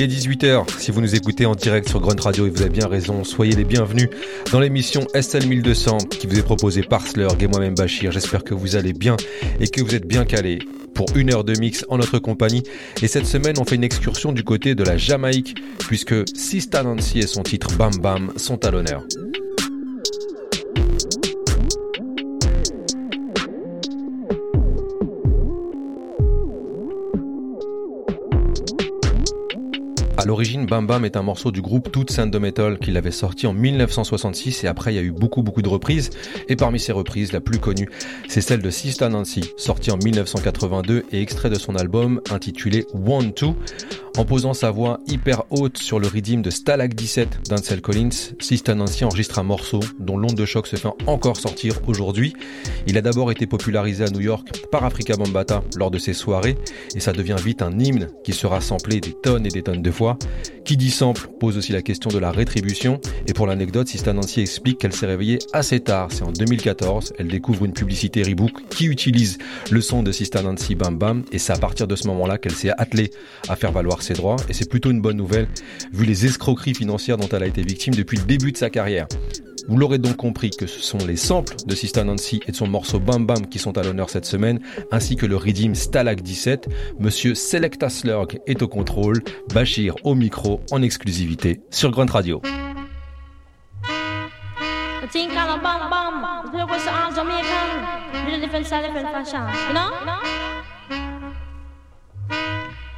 Il est 18h, si vous nous écoutez en direct sur Grunt Radio et vous avez bien raison, soyez les bienvenus dans l'émission SL 1200 qui vous est proposée par Slurg et moi-même Bachir. J'espère que vous allez bien et que vous êtes bien calés pour une heure de mix en notre compagnie. Et cette semaine, on fait une excursion du côté de la Jamaïque puisque Sista Nancy et son titre Bam Bam sont à l'honneur. L'origine, Bam Bam est un morceau du groupe Toots and the Metal qu'il avait sorti en 1966 et après il y a eu beaucoup beaucoup de reprises et parmi ces reprises la plus connue c'est celle de Sista Nancy sortie en 1982 et extrait de son album intitulé One Two. En posant sa voix hyper haute sur le rythme de Stalag 17 d'Ansel Collins, Sista Nancy enregistre un morceau dont l'onde de choc se fait encore sortir aujourd'hui. Il a d'abord été popularisé à New York par Africa Bambata lors de ses soirées et ça devient vite un hymne qui sera samplé des tonnes et des tonnes de fois. Qui dit sample pose aussi la question de la rétribution et pour l'anecdote, Sista Nancy explique qu'elle s'est réveillée assez tard, c'est en 2014, elle découvre une publicité Reebok qui utilise le son de Sista Nancy Bam Bam et c'est à partir de ce moment-là qu'elle s'est attelée à faire valoir ses droits et c'est plutôt une bonne nouvelle vu les escroqueries financières dont elle a été victime depuis le début de sa carrière. Vous l'aurez donc compris que ce sont les samples de Sista Nancy et de son morceau Bam Bam qui sont à l'honneur cette semaine, ainsi que le redeem Stalag 17. Monsieur Selecta Slurg est au contrôle, Bachir au micro en exclusivité sur Grunt Radio.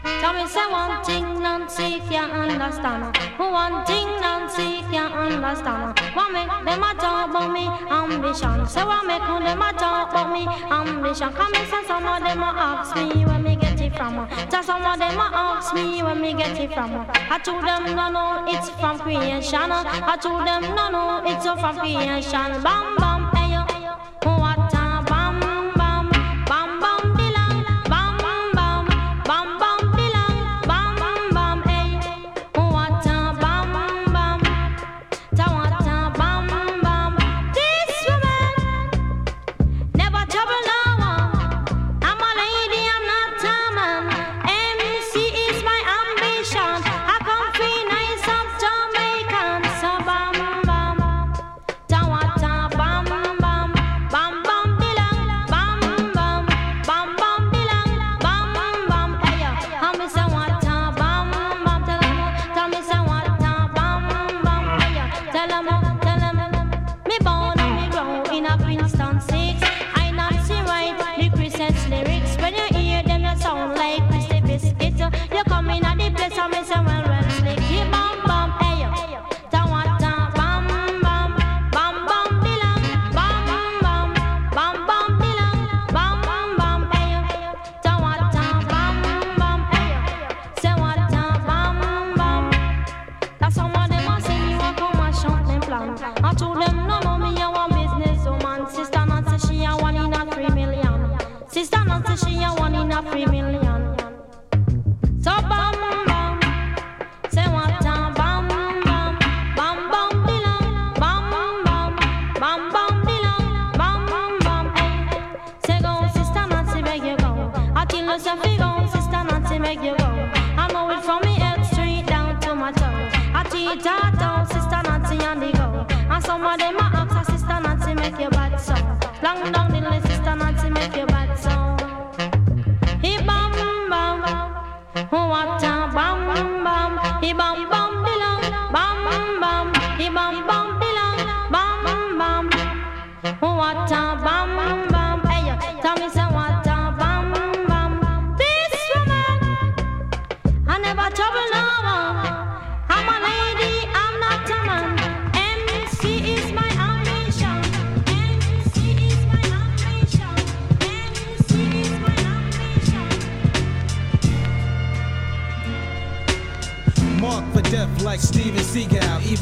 Tell me say one thing Nancy can't understand. Who one thing Nancy can't understand. What make them a talk about me ambition? Say what make them a talk about me ambition? Come and say some of them a ask me where me get it from. Tell some of them a ask me where me get it from. I told them no no it's from creation. I told them no no it's from creation. Bam bam them a her, sister make bad long down the list sister Nancy make you bad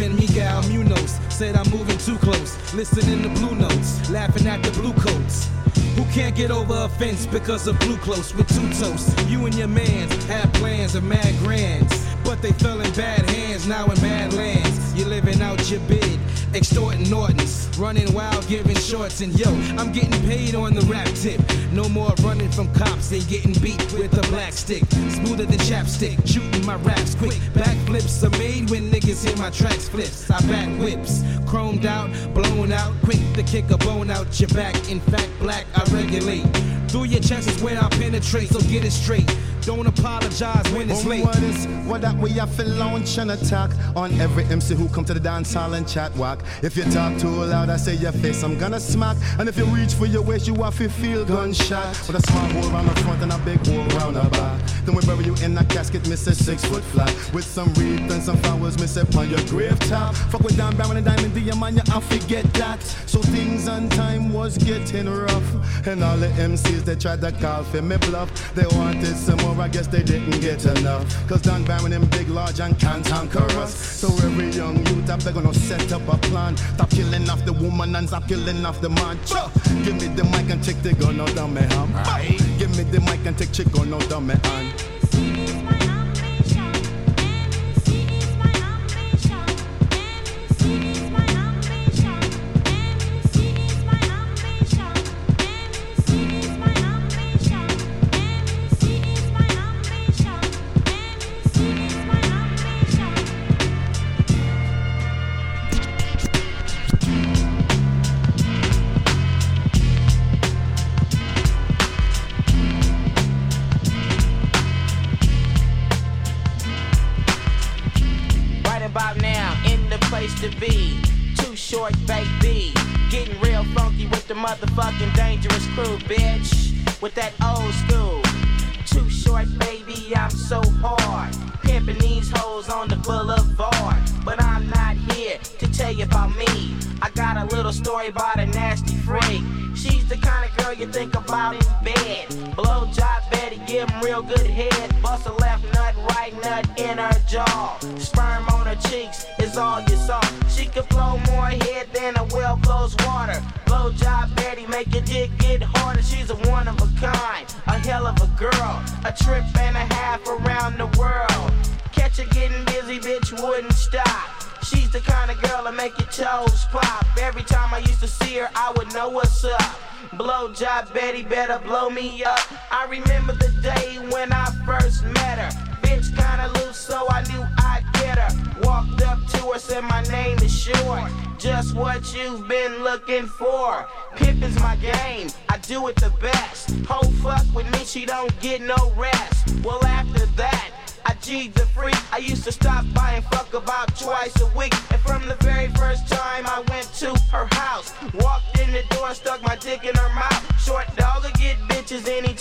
Even Miguel Munoz said I'm moving too close. Listening to blue notes, laughing at the blue coats. Who can't get over a fence because of blue close with two toasts? You and your mans had plans of mad grands. But they fell in bad hands, now in bad lands. You're living out your bid, extorting Nortons, running wild, giving shorts. And yo, I'm getting paid on the rap tip. No more running from cops and getting beat with a black stick. Smoother than chapstick, shooting my raps quick. Backflips are made when niggas hear my tracks flips. I back whips, chromed out, blown out, quick to kick a bone out your back. In fact, black, I regulate. Through your chest is where I penetrate, so get it straight. Don't apologize when it's late. What is what that we have to launch an attack on every MC who come to the dance hall and chat walk. If you talk too loud, I say your face, I'm gonna smack. And if you reach for your waist, you have to feel gunshot. With a small hole around the front and a big hole around the back. Then we bury you in a casket, miss a six foot flat. With some wreath and some flowers, miss upon your grave top. Fuck with Dan Baron and Diamond D, man, you have to get that. So things on time was getting rough. And all the MCs they tried to call for me bluff. They wanted some more I guess they didn't get enough. Cause Don Baron them big, large, and can't conquer us. So every young youth, I beg gonna set up a plan. Stop killing off the woman and stop killing off the man. Chuh. Give me the mic and take the gun out of my hand. Give me the mic and take chick gun out of my hand.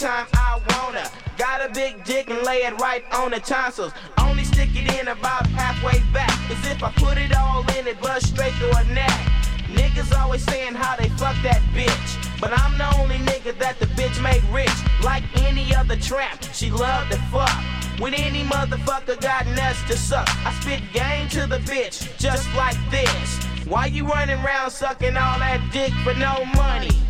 Anytime I wanna. Got a big dick and lay it right on the tonsils. Only stick it in about halfway back. As if I put it all in it, bust straight through her neck. Niggas always saying how they fuck that bitch. But I'm the only nigga that the bitch made rich. Like any other tramp, she loved to fuck. When any motherfucker got nuts to suck, I spit game to the bitch, just like this. Why you running around sucking all that dick for no money?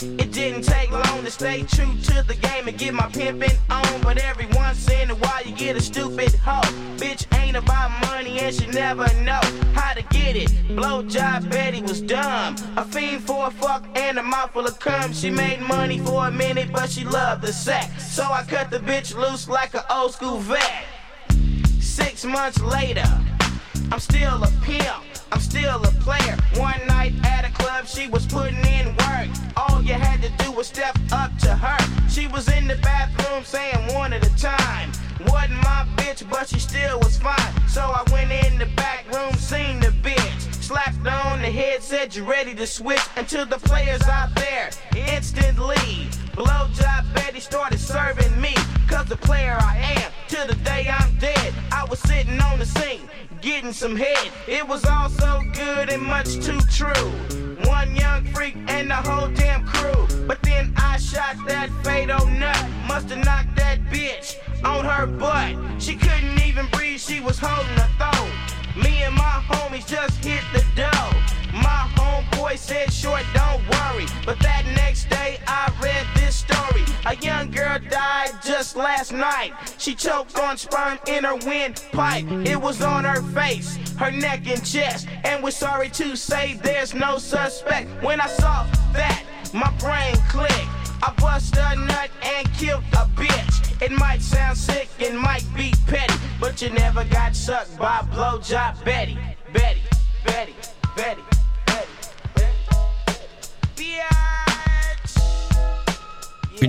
It didn't take long to stay true to the game and get my pimpin' on. But every once in a while you get a stupid hoe. Bitch ain't about money and she never know how to get it. Blowjob Betty was dumb. A fiend for a fuck and a mouthful of cum. She made money for a minute, but she loved the sex. So I cut the bitch loose like an old school vet. Six months later, I'm still a pimp. I'm still a player. One night at a club, she was putting in work. All you had to do was step up to her. She was in the bathroom saying one at a time. Wasn't my bitch, but she still was fine. So I went in the back room, seen the bitch. Slapped on the head, said you ready to switch. Until the players out there, instantly. Blowjob Betty started serving me. Cause the player I am, till the day I'm dead. I was sitting on the sink, getting some head. It was all so good and much too true. One young freak and the whole damn crew. But then I shot that fatal nut. Musta knocked that bitch on her butt. She couldn't even breathe, she was holding her throat. Me and my homies just hit the dough. My homeboy said, short, don't worry. But that next day I read this story. A young girl died just last night. She choked on sperm in her windpipe. It was on her face, her neck and chest. And we're sorry to say there's no suspect. When I saw that, my brain clicked. I bust a nut and killed a bitch. It might sound sick and might be Une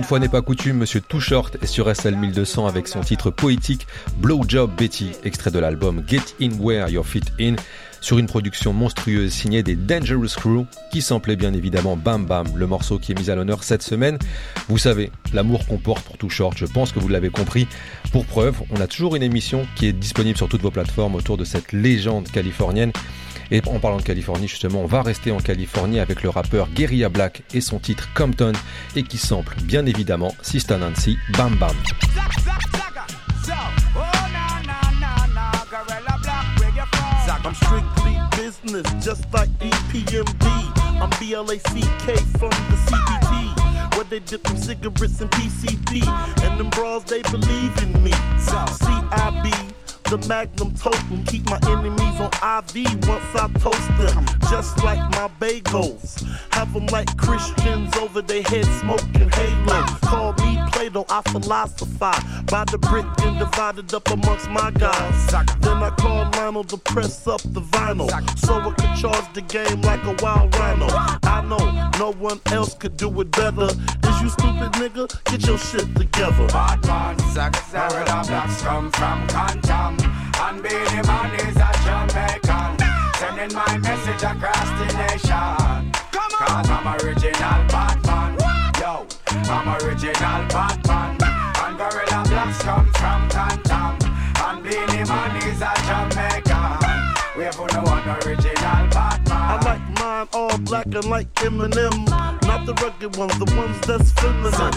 fois n'est pas coutume, Monsieur Too Short est sur SL 1200 avec son titre poétique Blowjob Betty, extrait de l'album Get In Where Your Fit In, sur une production monstrueuse signée des Dangerous Crew, qui samplait bien évidemment Bam Bam, le morceau qui est mis à l'honneur cette semaine. Vous savez, l'amour qu'on porte pour Too Short, je pense que vous l'avez compris. Pour preuve, on a toujours une émission qui est disponible sur toutes vos plateformes autour de cette légende californienne. Et en parlant de Californie, justement, on va rester en Californie avec le rappeur Guerilla Black et son titre Compton, et qui sample bien évidemment Sista Nancy Bam Bam. Business, just like EPMD. I'm BLACK from the CPT. Where they dip them cigarettes and PCP. And them bras, they believe in me. CIB the magnum totem. Keep my enemies on IV once I toast them. Just like my bagels. Have them like Christians over their head smoking halo. Call me Plato, I philosophize. By the brick and divided up amongst my guys. Then I call Lionel to press up the vinyl. So I can charge the game like a wild rhino. I know no one else could do it better. Is you stupid nigga? Get your shit together. Bad man, where the blacks come from, Compton. And Beenie Man is a Jamaican. Sending my message across the nation. Cause I'm original Batman. Yo, I'm original Batman. And Guerilla Blacks come from Compton. And Beenie Man is a Jamaican. We have no one original all black and like Eminem. Not the rugged ones, the ones that's feminine.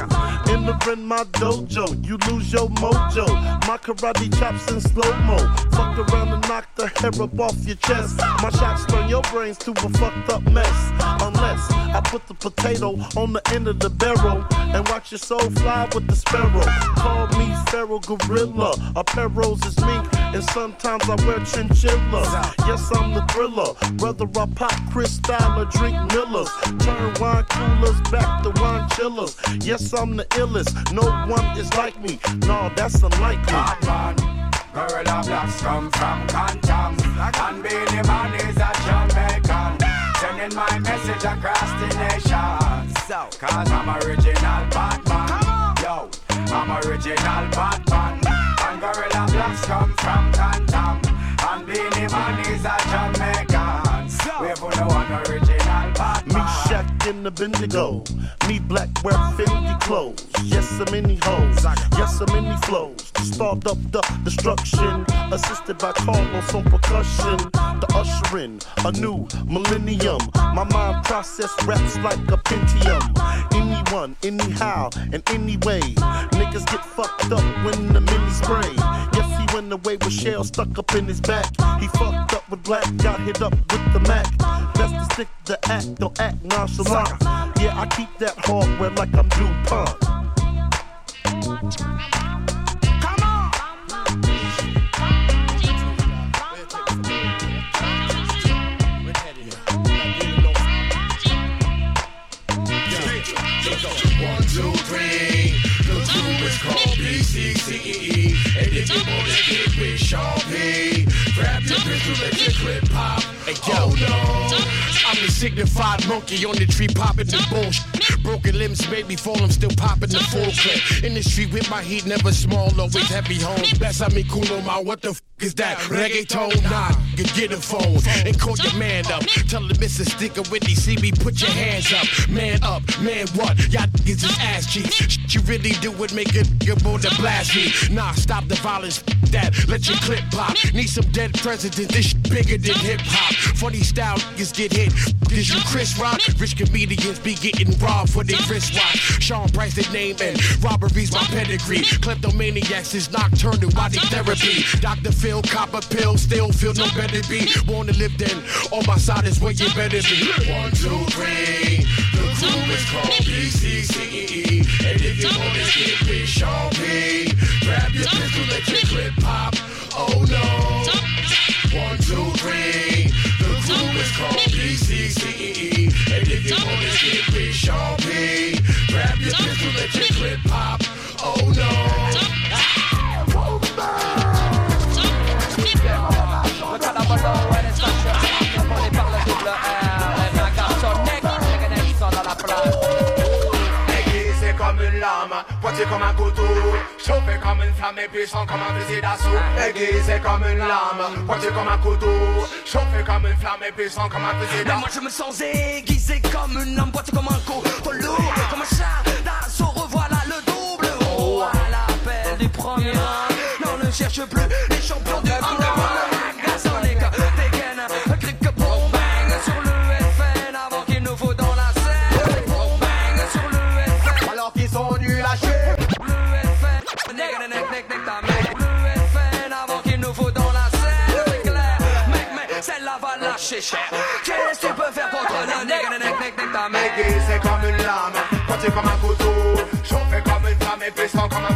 Entering my dojo, you lose your mojo. My karate chops in slow mo. Fuck around and knock the hair up off your chest. My shots turn your brains to a fucked up mess. Unless I put the potato on the end of the barrel and watch your soul fly with the sparrow. Call me Pharaoh Gorilla. a Apparels is me, and sometimes I wear chinchillas. Yes, I'm the thriller. Whether I pop Cristal or drink Millers, turn wine coolers back to wine chillers. Yes, I'm the illest. No one is like me. No, that's unlikely. Batman. Guerilla Blacks come from Compton. And Beenie Man is a Jamaican. Sending my message across the nation. Cause I'm original Batman. Yo, I'm original Batman. And Guerilla Blacks come from Compton. And Beenie Man is a Jamaican. We have no one original Me Batman. Shaq in the Bendigo. Me black wear Fendi clothes. Yes, I'm in the hoes. Yes, I'm in the flows. Start up the destruction. Assisted by Carlos on percussion. The ushering a new millennium. My mind process raps like a Pentium. Anyone, anyhow, and anyway. Niggas get fucked up when the mini spray. Yes, he went away with shell stuck up in his back. He fucked up with black, got hit up with the Mac. Best to stick the act, don't act nonchalant. Yeah, I keep that hardware like I'm DuPont. With Sean P, grab your pistol, let your clip pop. Hey, yo. I'm the signified monkey on the tree popping the bullshit. Broken limbs, baby fall, I'm still popping the full clip. In the street with my heat, never small, always heavy home. Best I me cool on my what the f is that? Reggaeton? Nah, you get a phone and call your man up. Tell him Mr. Sticker with these see me, put your hands up. Man up, man what? Y'all niggas is ass cheeks. You really do would make a nigga born to blast me. Nah, stop the violence, that. Let your clip pop. Need some dead presidents, this bigger than hip hop. Funny style niggas get hit. Cause you Chris Rock? Rich comedians be getting robbed for their wristwatch. Sean Price, the name, and robbery's my pedigree. Kleptomaniacs is nocturnal body therapy. Dr. Phil, copper pill, still feel no better be. Wanna live then, on my side is where you better be. One, two, three. The crew is called BCCE. And if you wanna get with Sean P, grab your pistol, let your clip pop. Oh no. One, two, three. The crew is called BCCE. And if you wanna get with Sean P, grab your pistol, let your clip pop. Oh no. Pointé comme un couteau, chauffé comme une flamme et puissant comme un fusil d'assaut, aiguisé comme une lame, pointé comme un couteau, chauffé comme une flamme et puissant comme un fusil d'assaut. moi je me sens aiguisé comme une lame, boîte comme un coup, lourd comme un chat d'assaut, revoilà le double. Oh, à l'appel du premier non ne cherche plus les champions du underground. Qu'est-ce que tu peux faire contre le nigga, nigga, mec? Aiguisé comme une lame, pointé comme un couteau, chauffé comme une flamme et puissant comme un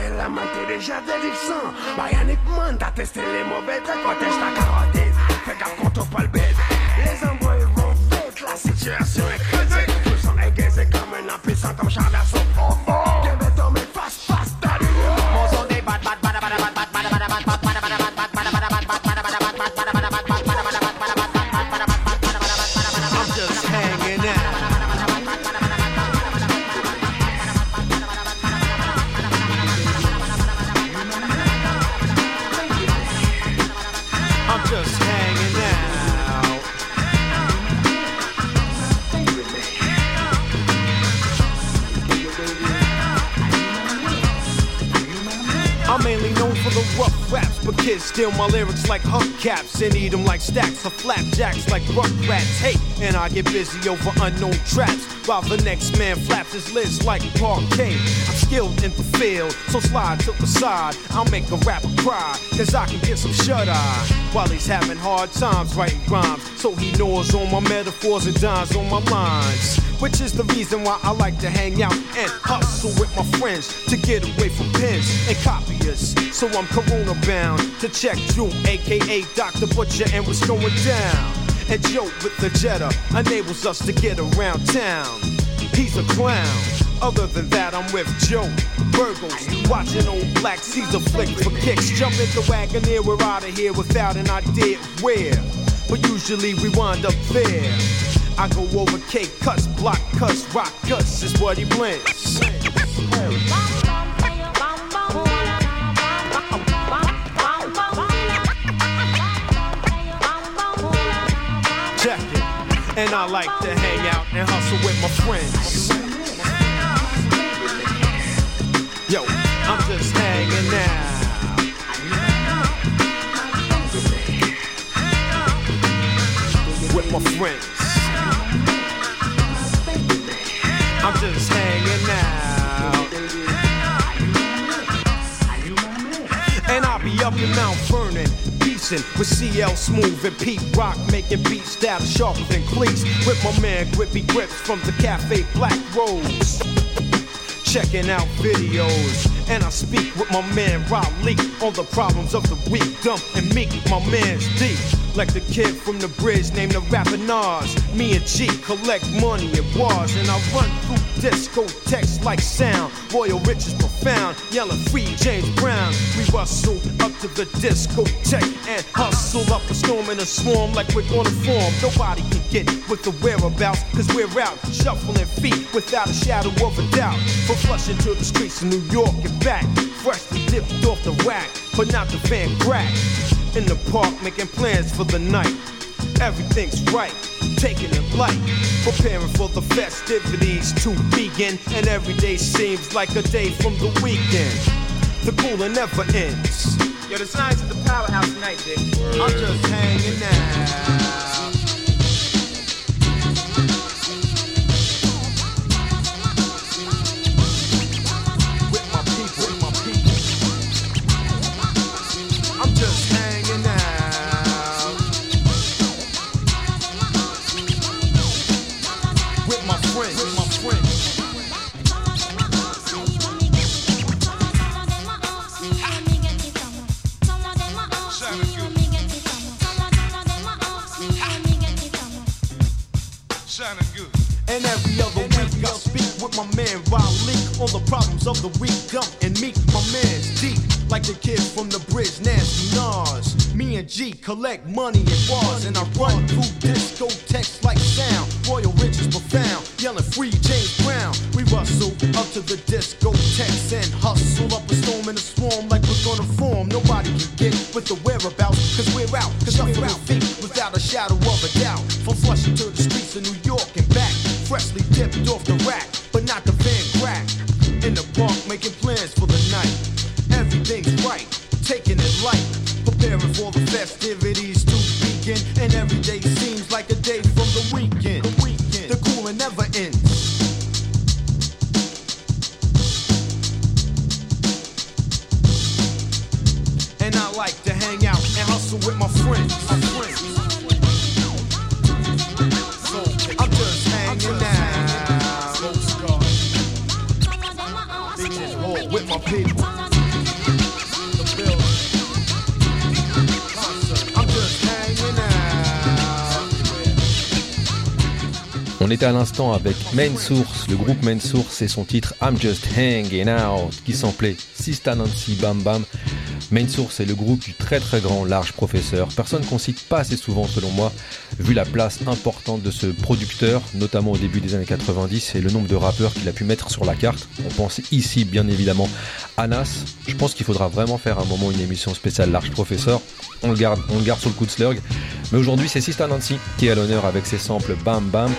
j'ai la menthe déjà délicieuse. Bah y'a un man t'as testé les mauvais traits, quoi t'es ta carotte. Hubcaps and eat them like stacks of flapjacks like rugrats. Hey, and I get busy over unknown traps while the next man flaps his lids like parquet. I'm skilled in the field, so slide to the side. I'll make a rapper cry, cause I can get some shut eye while he's having hard times writing rhymes. So he knows all my metaphors and dimes on my lines. Which is the reason why I like to hang out and hustle with my friends to get away from pens and So I'm corona bound to check Drew, aka Dr. Butcher, and what's going down. And Joe with the Jetta enables us to get around town. He's a clown. Other than that, I'm with Joe. Burgos, watching old Black Caesar flick for kicks. Jump in the Wagoneer, we're out of here without an idea where. But usually we wind up there. I go over cake cuts, block cuts, rock cuts is what he blends. And I like to hang out and hustle with my friends. Yo, I'm just hanging out with my friends. I'm just hanging out. And I'll be up in Mount Vernon, beastin' with CL Smooth and Pete Rock, making beats that sharper than cleats. With my man Grippy Grips from the Cafe Black Rose. Checking out videos, and I speak with my man Leak on the problems of the weak, dumb and meek. My man's deep, like the kid from the bridge named the rapper Nas. Me and G collect money and wars, and I run through discotheques like sound. Royal riches profound, yelling free James Brown. We rustle up to the discotheque and hustle up a storm in a swarm like we're gonna form. Nobody can get with the whereabouts, cause we're out shuffling feet without a shadow of a doubt. From flushing to the streets of New York and back, freshly dipped off the rack, but not the van crack. In the park, making plans for the night. Everything's right, taking it light, preparing for the festivities to begin. And every day seems like a day from the weekend. The cooling never ends. Yo, the signs of the powerhouse tonight, Dick. I'm just hanging out. Collect money à l'instant avec Main Source, le groupe Main Source et son titre I'm Just Hanging Out qui s'appelait Sista Nancy Bam Bam. Main Source est le groupe du très très grand large professeur. Personne qu'on cite pas assez souvent selon moi, vu la place importante de ce producteur, notamment au début des années 90 et le nombre de rappeurs qu'il a pu mettre sur la carte. On pense ici bien évidemment à Nas. Je pense qu'il faudra vraiment faire un moment une émission spéciale large professeur. On le garde, on le garde sur le coup de slurg. Mais aujourd'hui c'est Sista Nancy qui est à l'honneur avec ses samples Bam Bam.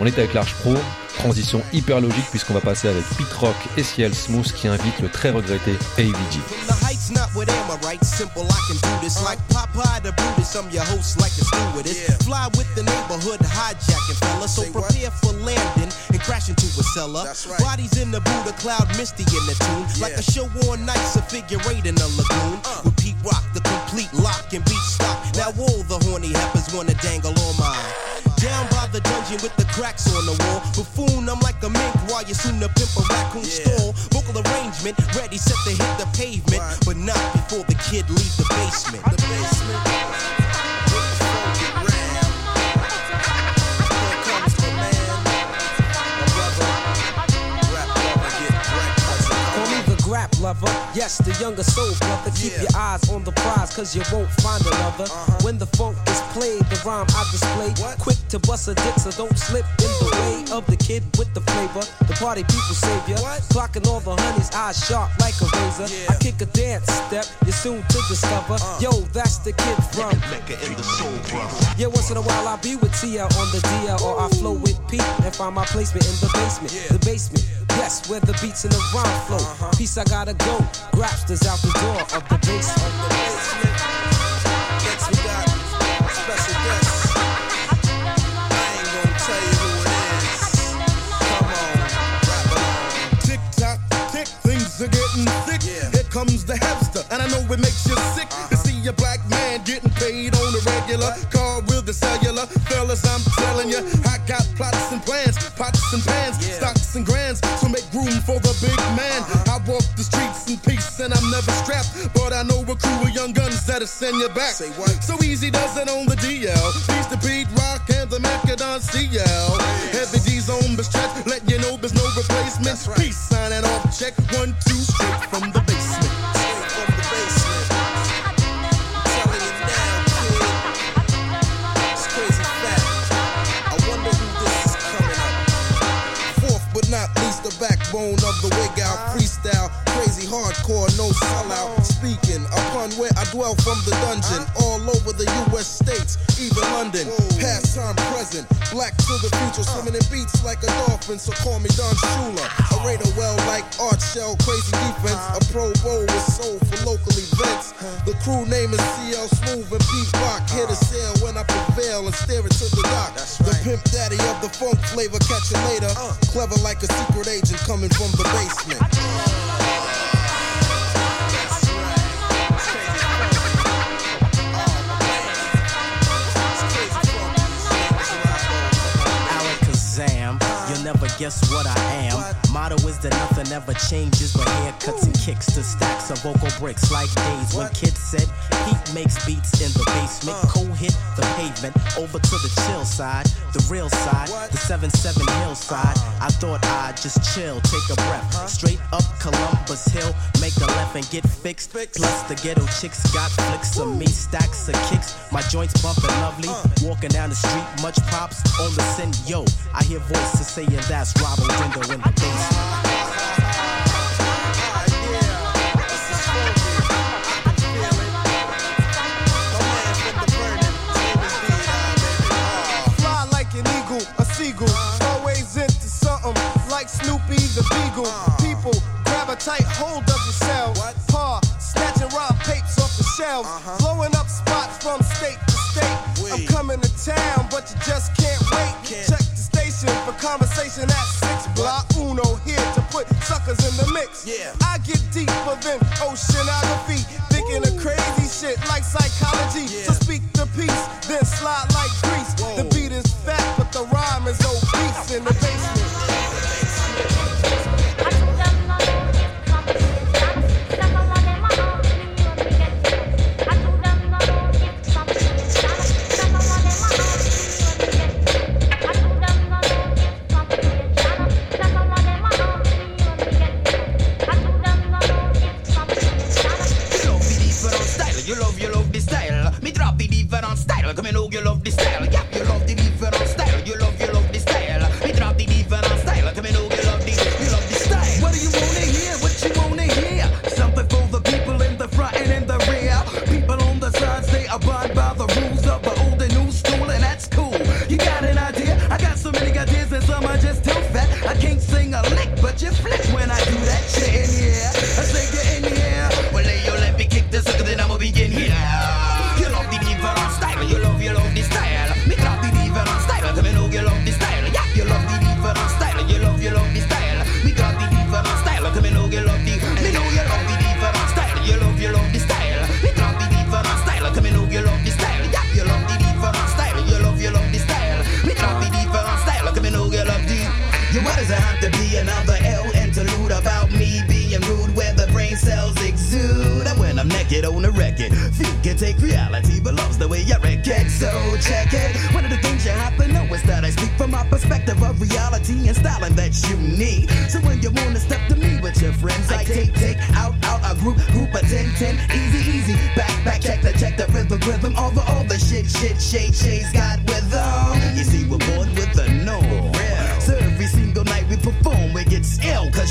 On est avec Large Pro, transition hyper logique puisqu'on va passer avec Pete Rock et Ciel Smooth qui invite le très regretté AVG. From the heights, not with Amorites. Simple, I can do this. Like Popeye the Brutus, I'm your host, like a stewardess. Fly with the neighborhood, hijacking fella. So prepare for landing and crash into a cellar. Bodies in the Buddha cloud, misty in the tune. Like a show on nights, a figure eight in a lagoon. With Pete Rock, the complete lock and beat stock. Now all the horny heifers wanna dangle on mine. Down by the dungeon with the cracks on the wall. Buffoon, I'm like a mink while you soon to pimp a raccoon stall. Vocal arrangement, ready, set to hit the pavement. But not before the kid leave the basement. The basement. Lover. Yes, the younger soul brother. Keep your eyes on the prize, cause you won't find another. When the funk is played, the rhyme I display. Quick to bust a dick, so don't slip in the way of the kid with the flavor. The party people savior. Clocking all the honeys, eyes sharp like a razor. I kick a dance step, you're soon to discover. Yo, that's the kid from. Yeah, once in a while I'll be with TL on the DL, or I flow with Pete and find my placement in the basement. The basement, yes, where the beats and the rhyme flow. Peace, I gotta go. Grapsters out the door of the basement. Next we got special guest. I ain't gonna tell you who it is. Come on, rap along. Tick tock, tick, things are getting thick. Here comes the hamster, and I know it makes you sick uh-huh. to see a black man getting paid on the regular. Car with the cellular, fellas, I'm telling you, I got plots and plans, pots and pans, and grands, so make room for the big man. I walk the streets in peace, and I'm never strapped, but I know a crew of young guns that'll send you back. Say what? So easy does it on the DL. Peace the beat, Rock and the Macadon CL. Heavy D's on the stretch, let you know there's no replacement. Peace sign signing off check one two straight from the basement. Backbone of the wig out freestyle. Hardcore, no sellout. Speaking upon where I dwell from the dungeon, all over the U.S. states, even London. Past time, present, black to the future, swimming in beats like a dolphin. So call me Don Shula. A raider well like Art Shell, crazy defense. A Pro Bowl with soul for local events. The crew name is CL Smooth and Pete Rock. Here to sail when I prevail and stare into the dock. The pimp daddy of the funk flavor, catch you later. Uh. Clever like a secret agent coming from the basement. Never guess what I am. Motto is that nothing ever changes, but haircuts and kicks to stacks of vocal bricks like days when kids said Pete makes beats in the basement. Cool hit the pavement over to the chill side, the real side, the 7-7 hillside. I thought I'd just chill, take a breath. Straight up Columbus Hill, make a left and get fixed. Plus the ghetto chicks got flicks of me, stacks of kicks. My joints bumping lovely. Walking down the street, much pops on the send. Yo, I hear voices saying that's Robert Window in the basement. Fly like an eagle, a seagull. Always into something like Snoopy the Beagle. People grab a tight hold of yourselves. Paw, snatching rob papes off the shelves. Uh-huh. Blowing up spots from state to state. I'm coming to town, but you just can't conversation at 6 block. Uno here to put suckers in the mix. Yeah. I get deeper than oceanography. Thinking of crazy shit like psychology. So speak the peace, then slide like grease.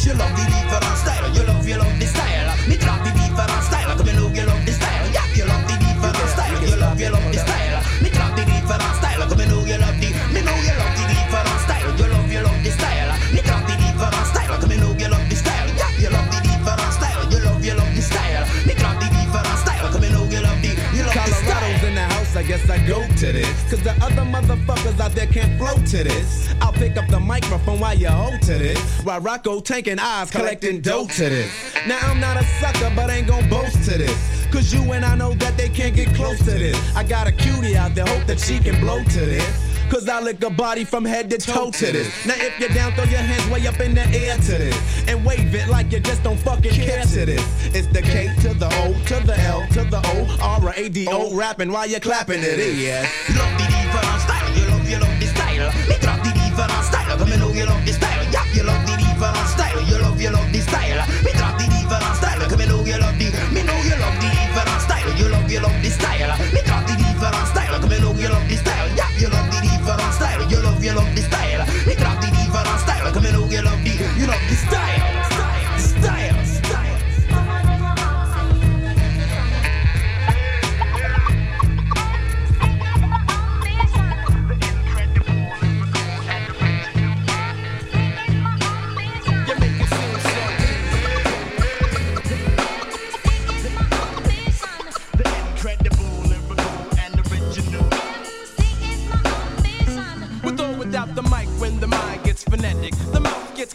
Ill, cause you love the different go to this. Cause the other motherfuckers out there can't flow to this. I'll pick up the microphone while you hold to this. While Rocco tanking eyes, collecting dough to this. Now I'm not a sucker, but ain't gon' boast to this. Cause you and I know that they can't get close to this. I got a cutie out there, hope that she can blow to this. Cause I lick a body from head to toe to this. Now if you're down, throw your hands way up in the air to this. And wave it like you just don't fucking care to this. It's the K to the O to the L to the O R A D O rapping while you're clapping it. Yeah. You love the different style. You love, you love the style. Me drop the different style. Come and know you love the style. Yeah, you love the different style. You love, you love the style. Me drop the different style. Come and know you love the. Me know you love the different style. You love, you love the style. Me drop the different style. Come and know you love the style. Style. You love, you love the style. Me drop the different style. Come and know you love the.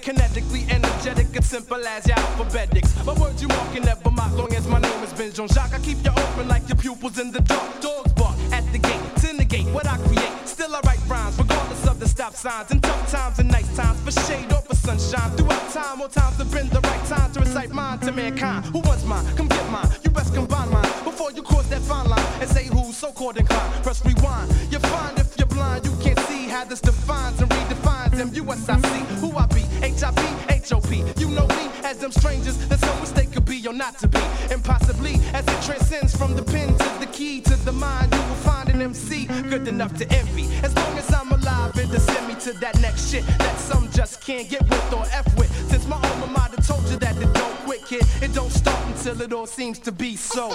Kinetically energetic. It's simple as your alphabetics. My words you mark can never mock, long as my name is Ben Jean Jacques. I keep you open like your pupils in the dark. Dogs bark at the gate to negate what I create. Still I write rhymes, regardless of the stop signs in tough times and nice times for shade or for sunshine. Throughout time, all times have been the right time to recite mine to mankind. Who wants mine? Come get mine. You best combine mine before you cross that fine line and say who's so called inclined. Press rewind. You're fine if you're blind. You can't see how this defines and redefines M-U-S-I-C. Who I be? H-I-P, H-O-P. You know me as them strangers that some mistake could be or not to be. And possibly as it transcends from the pen to the key to the mind, you will find an MC good enough to envy. As long as I'm alive and to send me to that next shit that some just can't get with or F with. Since my alma mater told you that it don't quit, kid, it don't start until it all seems to be so.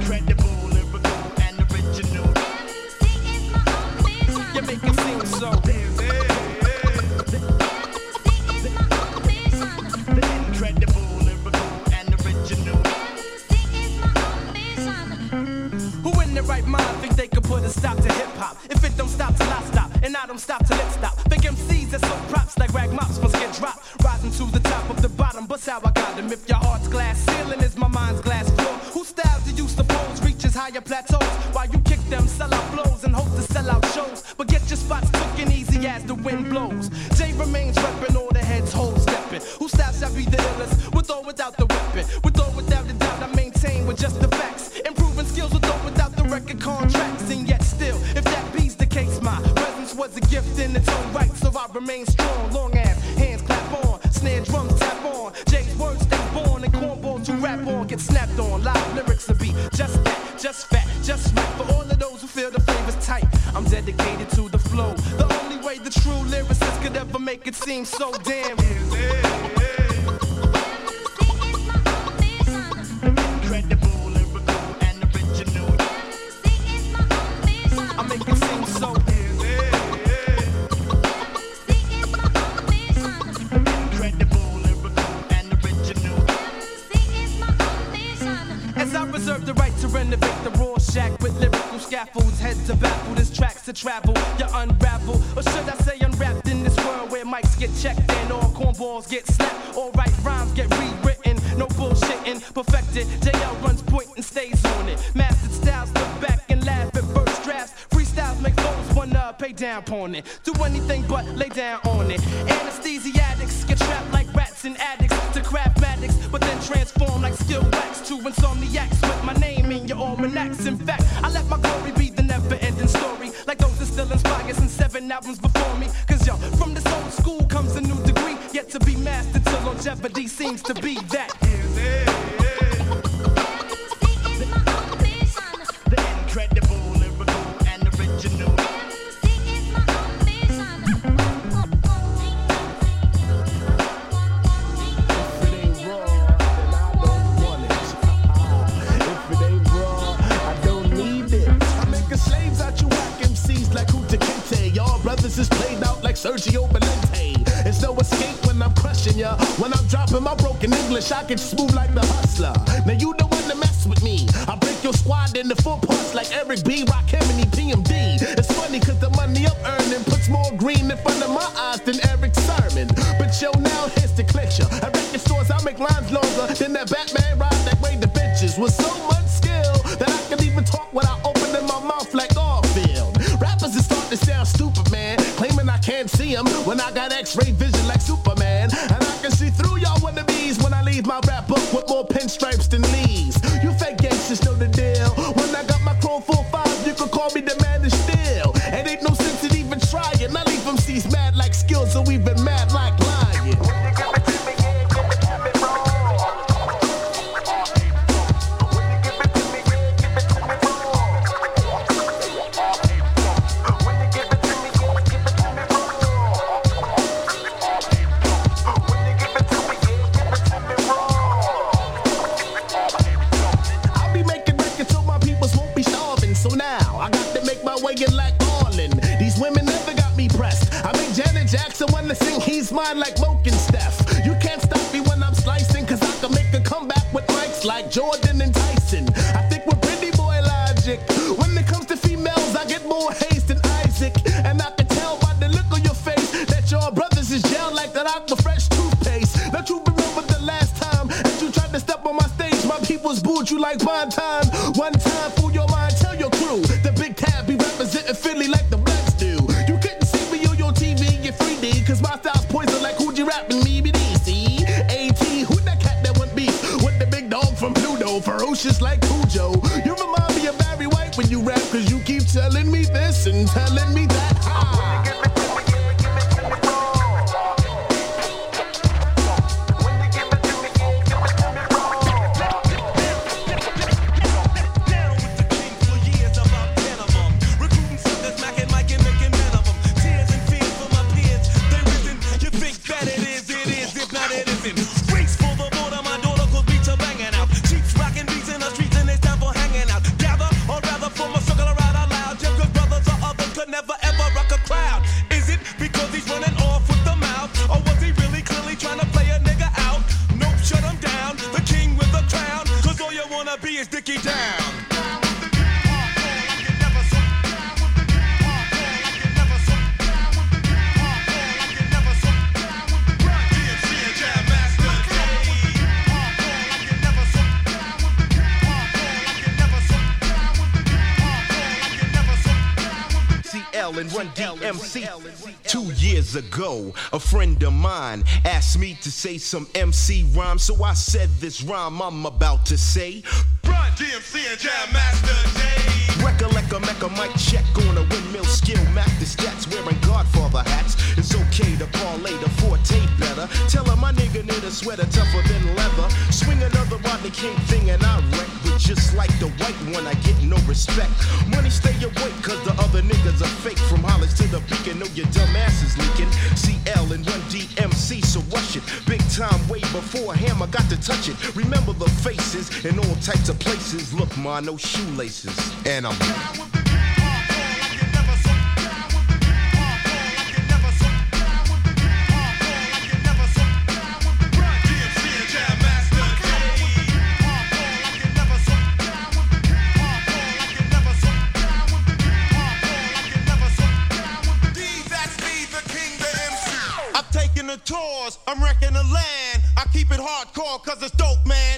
Incredible, lyrical, and original. You make it seem so. Stop to hip hop? If it don't stop till I stop, and I don't stop till it stop. Big MCs that so props like rag mops must get dropped. Rising to the top of the bottom, but how I got them. If your heart's glass ceiling is my mind's glass floor. Who styles do you suppose reaches higher plateaus? While you kick them, sell out flows and hope to sell out shows. But get your spots cooking easy as the wind blows. Jay remains reppin' all the heads hold steppin'. Who styles shall be the illest? Just fat, just right. For all of those who feel the flavor's tight, I'm dedicated to the flow. The only way the true lyricist could ever make it seem so damn. Travel, you unravel, or should I say unwrapped in this world where mics get checked and all cornballs get slapped, all right rhymes get rewritten, no bullshitting, perfected. JL runs point and stays on it. Mastered styles, look back and laugh at first drafts. Freestyles make those wanna pay down on it. Do anything but lay down on it. Anesthesiatics get trapped like rats and addicts to craftmatics, but then transform like skill wax to insomniacs with my name in your almanacs. In fact, I let my glory 10 albums before me. Cause yo, from this old school comes a new degree. Yet to be mastered till longevity seems to be that English, I get smooth like the hustler. Now you the one to mess with me. I break your squad into four parts like Eric B. Rakim and Run DMC. Two years ago, a friend of mine asked me to say some MC rhyme, so I said this rhyme I'm about to say. Run DMC and Jam Master Jay. Recollect a mecca mic check on a windmill skill. Map the stats wearing Godfather hats. It's okay to parlay the forte better. Tell her my nigga need a sweater tougher than leather. Swing another Rodney King thing and I wreck. But just like the white one, I get no respect. Money stay awake cause the other niggas are fake. From Hollis to the beacon, know your dumb ass is leaking. CL and 1DMC, so rush it. Big time way before Hammer got to touch it. Remember the faces in all types of places. Look, ma, no shoelaces. And I'm I'm hardcore cause it's dope, man.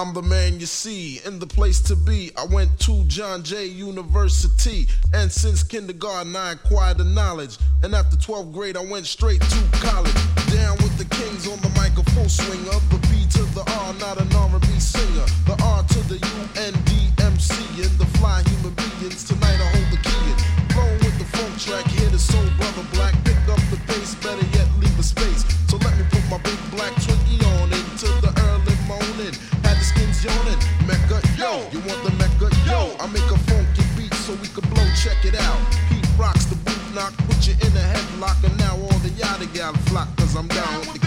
I'm the man you see in the place to be. I went to John Jay University, and since kindergarten I acquired the knowledge. And after 12th grade, I went straight to college. Down with the kings on the mic, a full swinger. The B to the R, not an R&B singer. The R to the U N D M C, and the fly human beings. Tonight I'm down. with the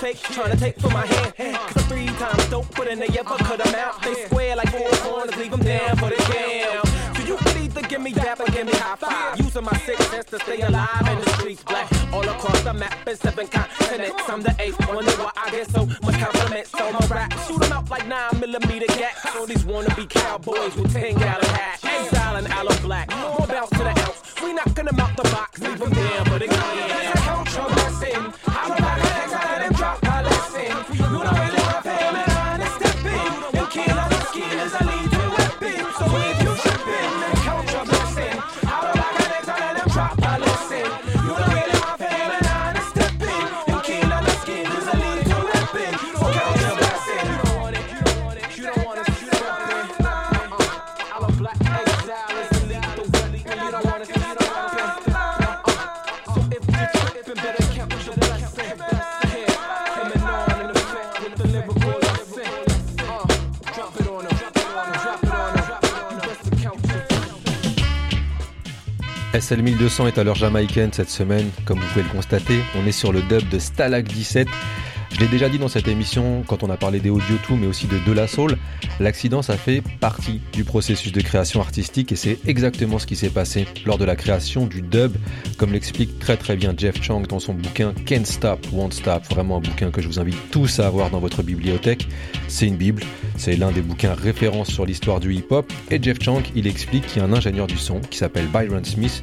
kings. trying to take from my hand. Cause three times dope, but they ever cut them out. They square like four corners, leave them down for the jam. So you could either give me dap or give me high five. Using my six sense to stay alive in the streets, black. All across the map in seven continents. I'm the eighth, wonder why I get so much compliments on my rap. Shoot 'em out like nine millimeter gas. All these wannabe cowboys with 10 gallon hats. SL 1200 est à l'heure jamaïcaine cette semaine, comme vous pouvez le constater. On est sur le dub de Stalag 17. Je l'ai déjà dit dans cette émission quand on a parlé des audio 2 mais aussi de De La Soul, l'accident ça fait partie du processus de création artistique et c'est exactement ce qui s'est passé lors de la création du dub, comme l'explique très très bien Jeff Chang dans son bouquin Can't Stop, Won't Stop, vraiment un bouquin que je vous invite tous à avoir dans votre bibliothèque. C'est une bible, c'est l'un des bouquins références sur l'histoire du hip-hop et Jeff Chang il explique qu'il y a un ingénieur du son qui s'appelle Byron Smith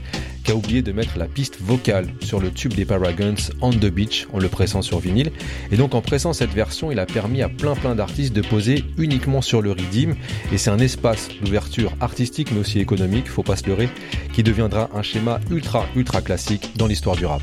a oublié de mettre la piste vocale sur le tube des Paragons On the Beach en le pressant sur vinyle. Et donc en pressant cette version, il a permis à plein plein d'artistes de poser uniquement sur le Redeem. Et c'est un espace d'ouverture artistique mais aussi économique, faut pas se leurrer, qui deviendra un schéma ultra ultra classique dans l'histoire du rap.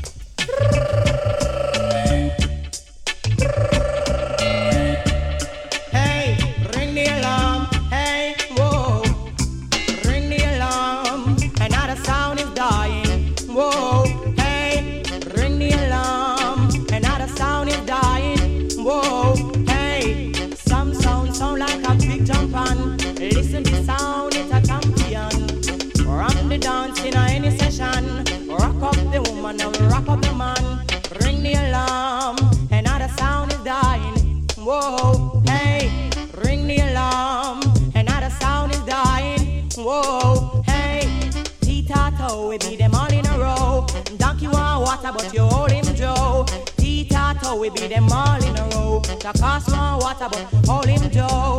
Beat them all in a row. The cost want water, but hold him Joe.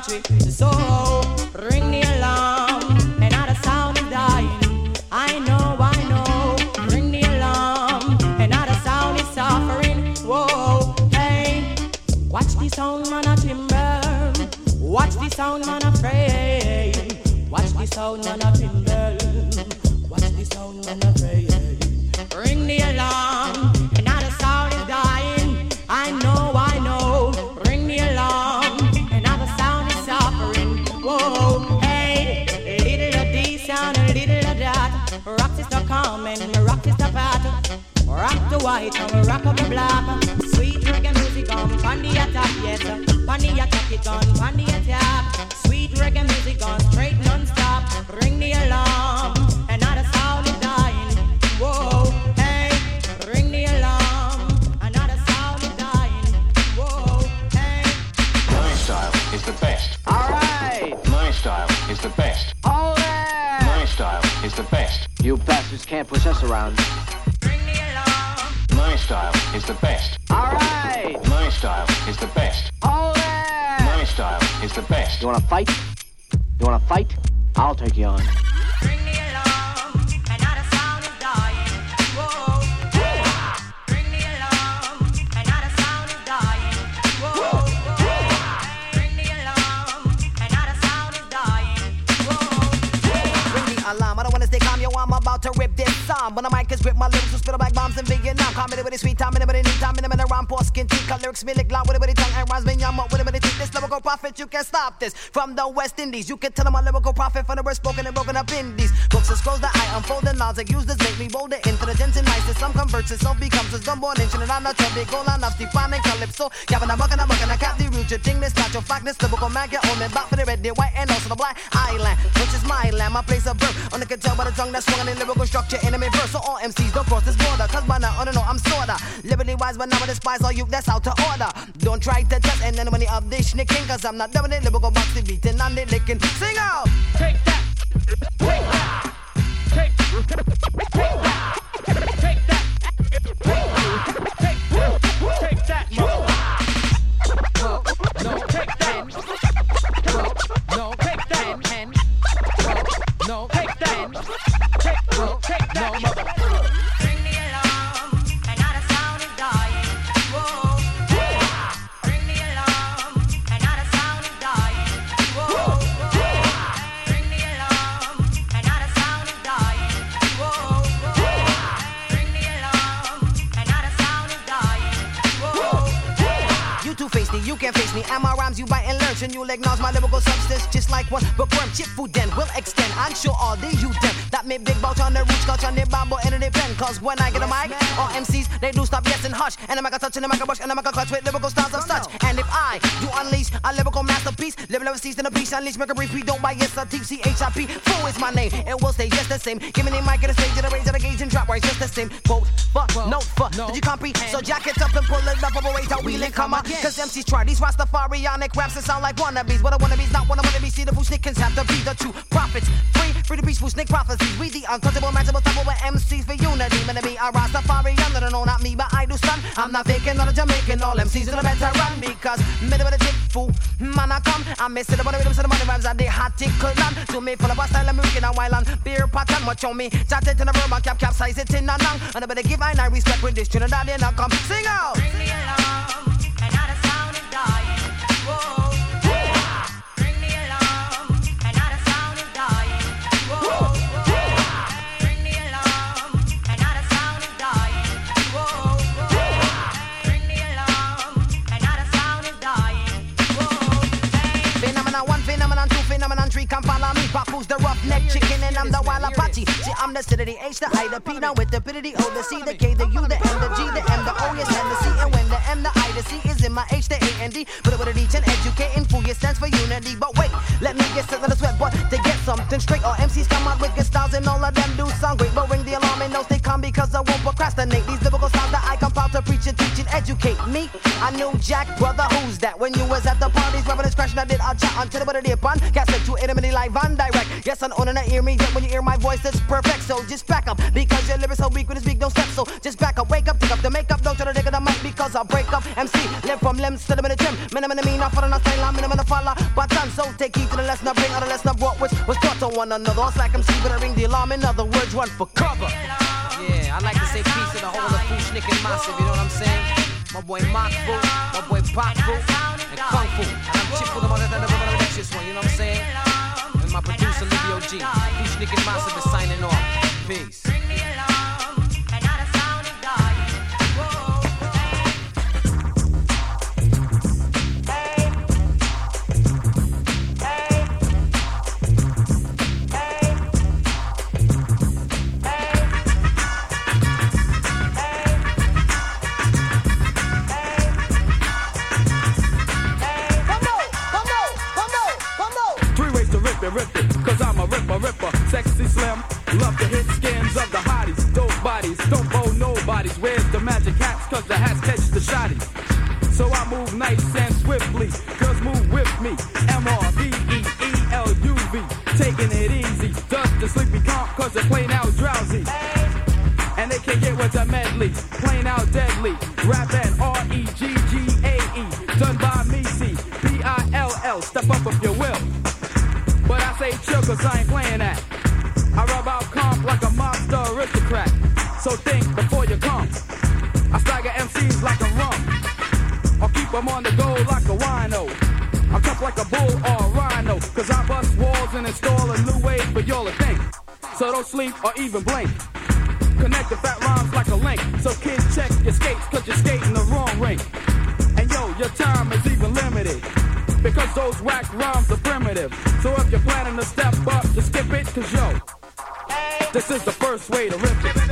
Country. So we rock up the black. Sweet reggae music on on the attack, yes. On the attack, it on on the attack. Sweet reggae music on straight non-stop. Ring the alarm, another sound is dying. Whoa, hey, ring the alarm, another sound is dying. Whoa, hey. My style is the best. Alright! My style is the best. Oh yeah! My style is the best. You bastards can't push us around. My style is the best. Alright! My style is the best. Yeah! My style is the best. You wanna fight? You wanna fight? I'll take you on. Ring the alarm. I don't wanna stay calm, yo. I'm about to rip this song. When the mic is grip, my lyrics will spit back bombs in Vietnam. Me with a sweet time, anybody need time, minute around poor skin. Cut lyrics me lick loud with a tongue and rhymes me yum up with it teeth. This lyrical prophet, you can't stop this. From the West Indies, you can tell them a lyrical prophet from the word spoken and broken up in these books and scrolls that I unfold and like use this make me bolder, intelligent and nice. Some converts some becomes a dumb born nation and I'm not big goal, I'm not defining calypso. Gavin, I'm bucking, I'm bucking, I cap the root, your this not your this lyrical man, get me, back for the red, the white, and also the black island, which is my land, my place of birth. Only can tell by the tongue that's swung in lyrical structure, enemy verse. So all MCs don't cross this border, cause by now, I don't know, I'm sorta liberty wise, but now I despise all you that's out to order. Don't try to test any money of this nicking, cause I'm not doing it, lyrical box the beating and the licking. Sing out! Take that! Take that! Take, that! Take that! Take, you'll acknowledge my lyrical substance just like one bookworm. Chip food then will extend. I'm sure all the you them that make big bout on the roots, scotch on the bamboo and the pen. Cause when I get a mic, all MCs they do stop yes and hush. And I'm a touch and I'm a brush and I'm a clutch with lyrical styles of such. And if I do unleash a lyrical masterpiece, live never cease in a piece, unleash, make a repeat, don't buy yes, a TCHIP. Fool is my name, it will stay just the same. Give me the mic and the stage and the raise of the gauge and drop where it's just the same. Quote, fuck, note, fuck. Did you comprehend? So jack it up and pull it up, operate out, wheel and come up. Cause MCs try these Rastafarianic raps that sound like wannabes. But a wannabe's not one of wannabees. See the snickers have to be the true prophets. Free, free to be snick prophecies. We the untouchable, matchable, double with MCs for unity. Man, to be a Rastafari, under no, not me, but I do stun. I'm not faking, not a Jamaican. All MCs in the better run because middle of the tick fool. Man, I come. I'm missing the money rhythms, the money rhymes, and they hot tickle land. To me, full of a style, I'm looking a while on beer pattern. Watch on me, chat it in the verb, cap, capsize it in a nang. And I better give I nine respect when this Trinidad, then I come. Sing out. Bring me along. Phenomenon follow the roughneck chicken and I'm the wild Apache. See, I'm the C to the H, the I, the P, now with the the O, the C, the K, the U, the M, the G, the M, the O, yes, and the C. And when the M, the I, the C is in my H, the A, and D. It with a reach and educating, fool, yes, stands for unity. But wait, let me get set to the sweat, but to get something straight. All MCs come out with good styles and all of them do sound great. But ring the alarm and no they come because I won't procrastinate. These lyrical styles that I compile to preach and teach and educate me. I knew Jack, brother, who's that? When you was at the parties, rubbing and scratching, I did a chat until the body dip on. Cast it to intimately live on direct. Yes, I'm on and I hear me. Yet when you hear my voice, it's perfect. So just back up because your lyrics so weak when it's no step. So just back up, wake up, take up the makeup, don't try to dig it the mic because I'll break up. MC, live from limbs to the minute gym. Minimum me, not for the style, I'm minimum follow. But done, so take heed to the lesson I bring, or the lesson I brought, which was taught to one another. It's like MC, but I ring the alarm. In other words, run for cover. Massive, you know what I'm saying? My boy Mark Fu, my boy Fu, and Kung Fu. I'm Chip Fu, the mother that never let this one, you know what I'm saying? And my producer, Livio G. Fushnik and Massive even blink. Connect the fat rhymes like a link. So kids check your skates, cause you're skating the wrong rink. And yo, your time is even limited. Because those whack rhymes are primitive. So if you're planning to step up, just skip it, cause yo, this is the first way to rip it.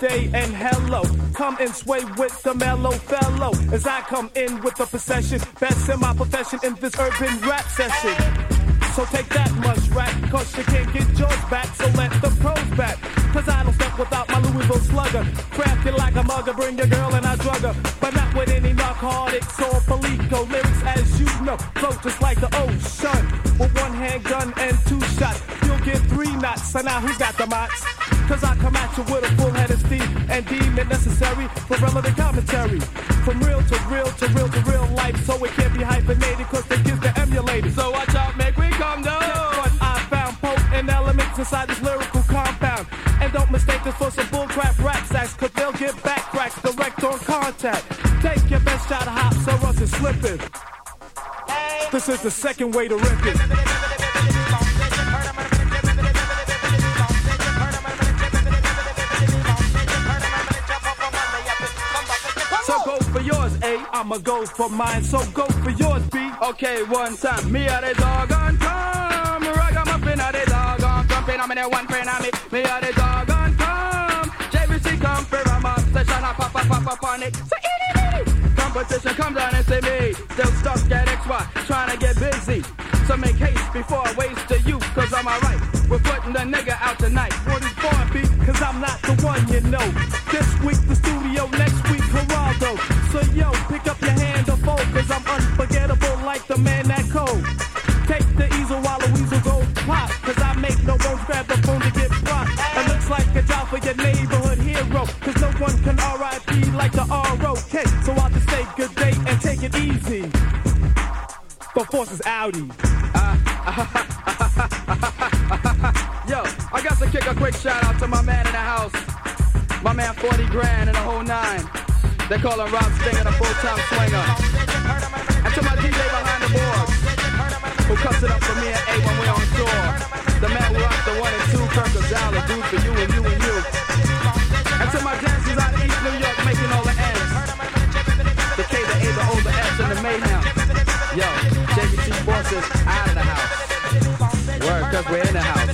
Day and hello. Come and sway with the mellow fellow as I come in with the procession. Best in my profession in this urban rap session. So take that much rap, cause you can't get yours back. So let the pros back. Cause I don't step without my Louisville slugger. Crafty like a mugger, bring your girl and I drug her. But not with any narcotics or Palico lyrics, as you know. Float just like the ocean. With one handgun and two shots. Knots. So now who's got the mots? Cause I come at you with a full head of steam and deem it necessary for relevant commentary. From real to real to real to real life, so it can't be hyphenated cause they kids the emulated. So watch out, make we come down. But I found potent elements inside this lyrical compound. And don't mistake this for some bullcrap rap sacks, cause they'll get back cracks direct on contact. Take your best shot of hops or else it's slipping. This is the second way to rip it. I'ma go for mine. So go for yours, B. Okay, one time. Me a the dog on come. Ragamuffin a the dog on come. Pin me one pin on me. Me a the dog on come. JVC come for a mob session. I pop up, pop up on it. So itty. Competition come down and see me. Still stuck at XY. Trying to get busy. So make haste before I waste the youth. Cause I'm alright. We're putting the nigga out tonight. Is born? Cause I'm not the one you know. This week the studio, next week Geraldo. So yo, The is Audi. Yo, I got to kick a quick shout out to my man in the house. My man 40 grand and a whole nine. They call him Rob Stinger, the full-time swinger. And to my DJ behind the board, who cuts it up for me and A when we're on tour. The man who rocks the one and two, Kirk Gonzalez, dude for you and you and you. JVT out of the house. Word, cause we're in the house.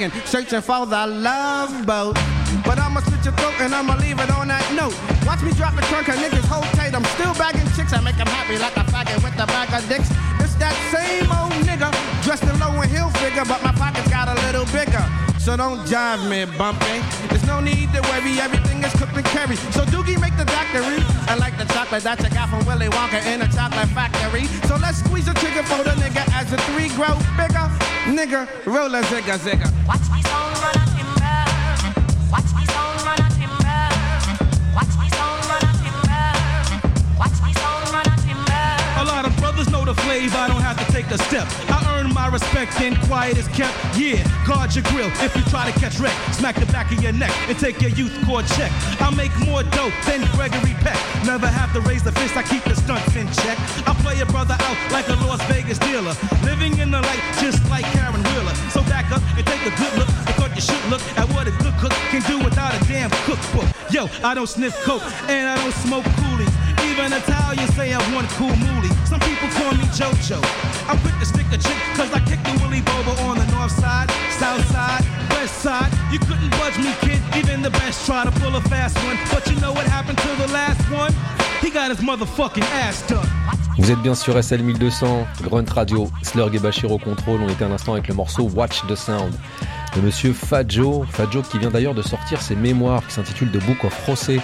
Gilligan. Searching for the love boat. But I'ma split your throat and I'ma leave it on that note. Watch me drop the trunk, her niggas hold tight. I'm still bagging chicks. I make them happy like a faggot with the bag of dicks. It's that same old nigga dressed in low and heel figure, but my pockets got a little bigger. so don't jive me, bumpy. There's no need to worry, everything is cooked and curry. So Doogie make the doctory. I like the chocolate that you got from Willy Wonka in a chocolate factory. So let's squeeze the trigger for the nigga as the three grow bigger. Nigga, roll a zigga zigga. Watch me song run a timber. Watch me song run a timber. Watch me song run a timber. Watch me song run a timber. A lot of brothers know the flavor, I don't have to take a step. I my respect and quiet is kept. Yeah, guard your grill if you try to catch wreck. Smack the back of your neck and take your youth court check. I make more dope than Gregory Peck. Never have to raise the fist, I keep the stunts in check. I play a brother out like a Las Vegas dealer. Living in the light just like Caron Wheeler. So back up and take a good look. I thought you should look at what a good cook can do without a damn cookbook. Yo, I don't sniff coke and I don't smoke coolies. Even Italians say I want cool moolie. Some people call me JoJo. I'm quick to Vous êtes bien sur SL 1200, Grunt Radio, Slurg et Bachir au contrôle. On était un instant avec le morceau Watch the Sound de monsieur Fadjo. Fadjo qui vient d'ailleurs de sortir ses mémoires qui s'intitulent The Book of José.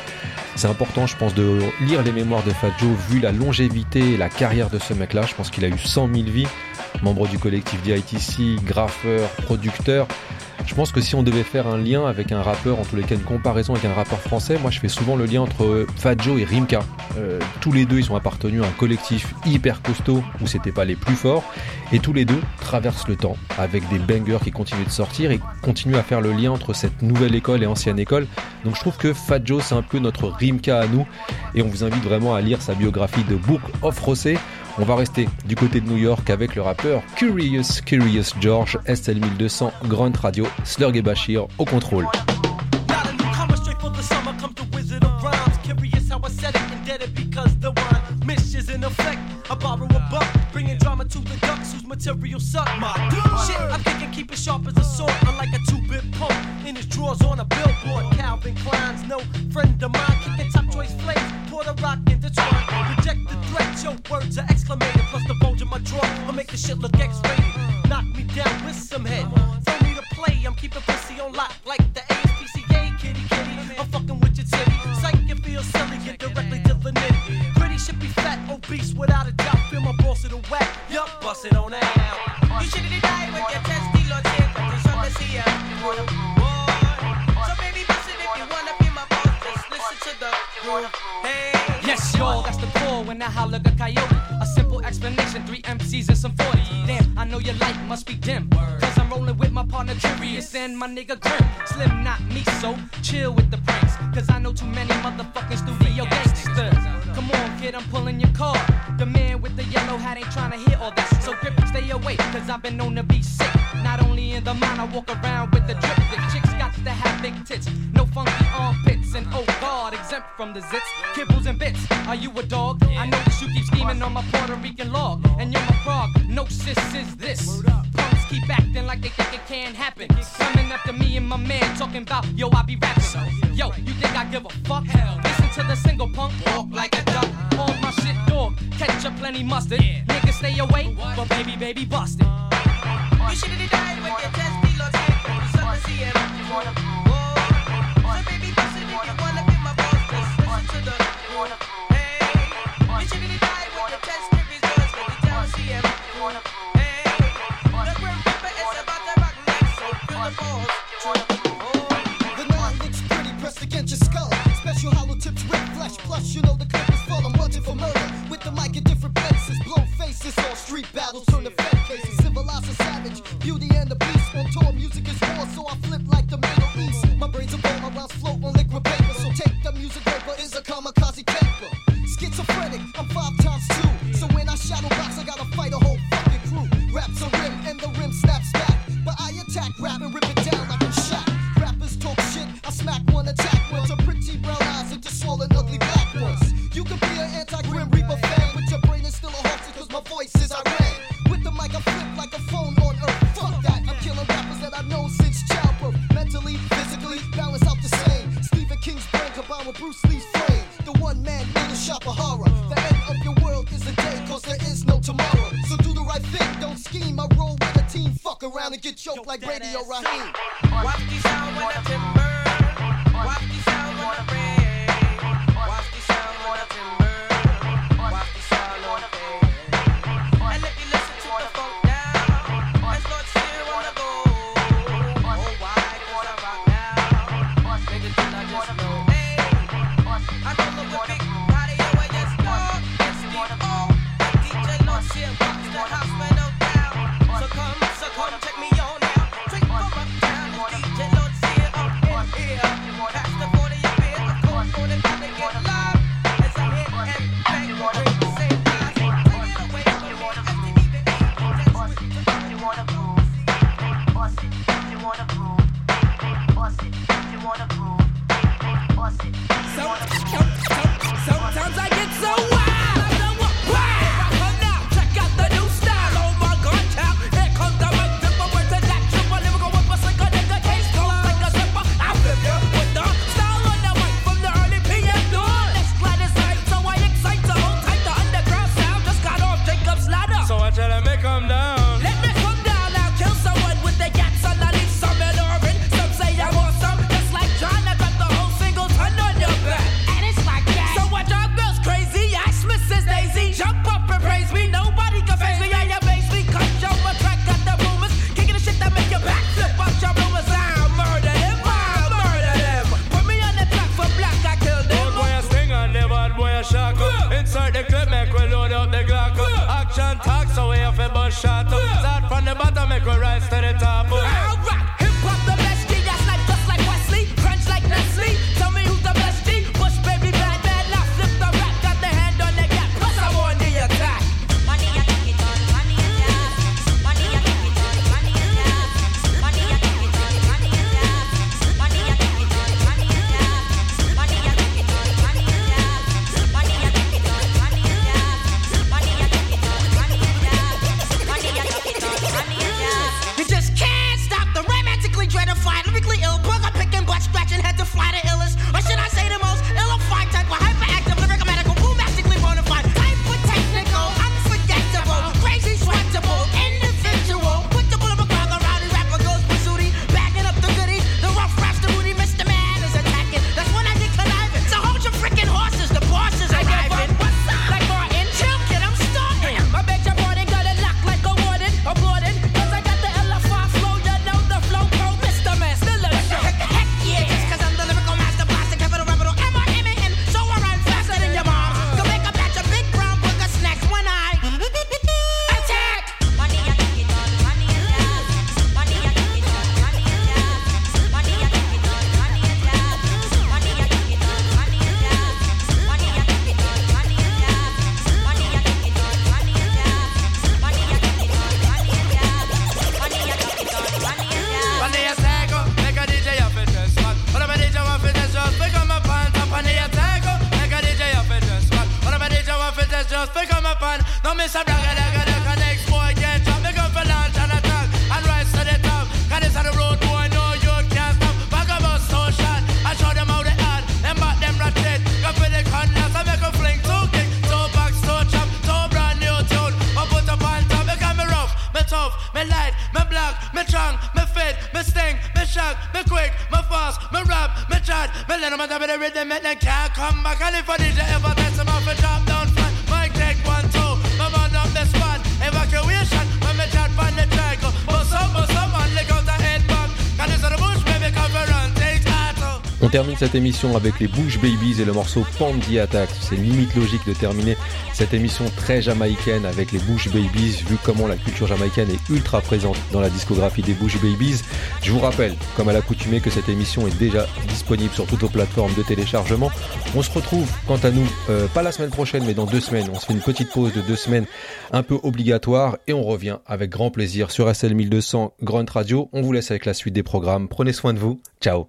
C'est important, je pense, de lire les mémoires de Fadjo vu la longévité et la carrière de ce mec-là. Je pense qu'il a eu 100 000 vies. Membre du collectif DITC, graffeur, producteur. Je pense que si on devait faire un lien avec un rappeur, en tous les cas une comparaison avec un rappeur français, moi je fais souvent le lien entre Fadjo et Rimka. Euh, tous les deux, ils ont appartenu à un collectif hyper costaud où c'était pas les plus forts, et tous les deux traversent le temps avec des bangers qui continuent de sortir et continuent à faire le lien entre cette nouvelle école et ancienne école. Donc je trouve que Fadjo c'est un peu notre Rimka à nous, et on vous invite vraiment à lire sa biographie de Book of Rosé. On va rester du côté de New York avec le rappeur Kurious Curious George, SL 1200, Grünt Radio, Slurg et Bachir au contrôle. Not a newcomer, straight for the summer, come to Wizard of Rhymes. Curious how I said it, indebted because the in the material suck my shit. I think I keep it sharp as a sword, unlike a two-bit punk in his drawers on a billboard. Calvin Klein's no friend of mine, kicking top choice flames, Puerto Rock intertwined. Reject the threat, your words are exclamated, plus the bulge in my drawer will make the shit look X-rated. Knock me down with some head, Tell me to play. I'm keeping pussy on lock like the ASPCA, kitty kitty. I'm fucking with your titty. Psych, feel silly, get the should be fat, obese without a doubt. Feel my balls to the whack, yup, bust it on out. You should have died with your testy logic, but there's something to see ya. So baby, it if you wanna be my boss. Just listen to the groove. Hey. Yes, y'all, that's the call when I holler like a coyote. A simple explanation, three MCs and some 40. Damn, I know your light must be dim. Cause I'm rolling with partner Curious and my nigga Grim. Slim, not me, so chill with the pranks. Cause I know too many motherfucking studio gangsters. Come on, kid, I'm pulling your car. The man with the yellow hat ain't trying to hear all that. So grip, stay away, cause I've been known to be sick. Not only in the mind, I walk around with the drip. The chicks got to have big tits. No funky armpits. And oh god, exempt from the zits. Kibbles and bits. Are you a dog? I notice you keep scheming on my Puerto Rican log. And you're my frog. No sis is this. Punks keep acting like they think it can't happen. Coming up to me and my man talking about, yo, I be rapping. Yo, you think I give a fuck? Hell, listen to the single punk. Walk like a duck. All my shit dog. catch Ketchup plenty mustard. Niggas stay away, but baby, baby, busted. You should have died with your testy logic, but there's something to see. So baby, bust it if you wanna like Radio Raheem. termine cette émission avec les Bush Babies et le morceau Pandy Attack. C'est limite logique de terminer cette émission très jamaïcaine avec les Bush Babies, vu comment la culture jamaïcaine est ultra présente dans la discographie des Bush Babies. Je vous rappelle, comme à l'accoutumée, que cette émission est déjà disponible sur toutes vos plateformes de téléchargement. On se retrouve, quant à nous, euh, pas la semaine prochaine, mais dans deux semaines. On se fait une petite pause de deux semaines un peu obligatoire et on revient avec grand plaisir sur SL 1200 Grunt Radio. On vous laisse avec la suite des programmes. Prenez soin de vous. Ciao.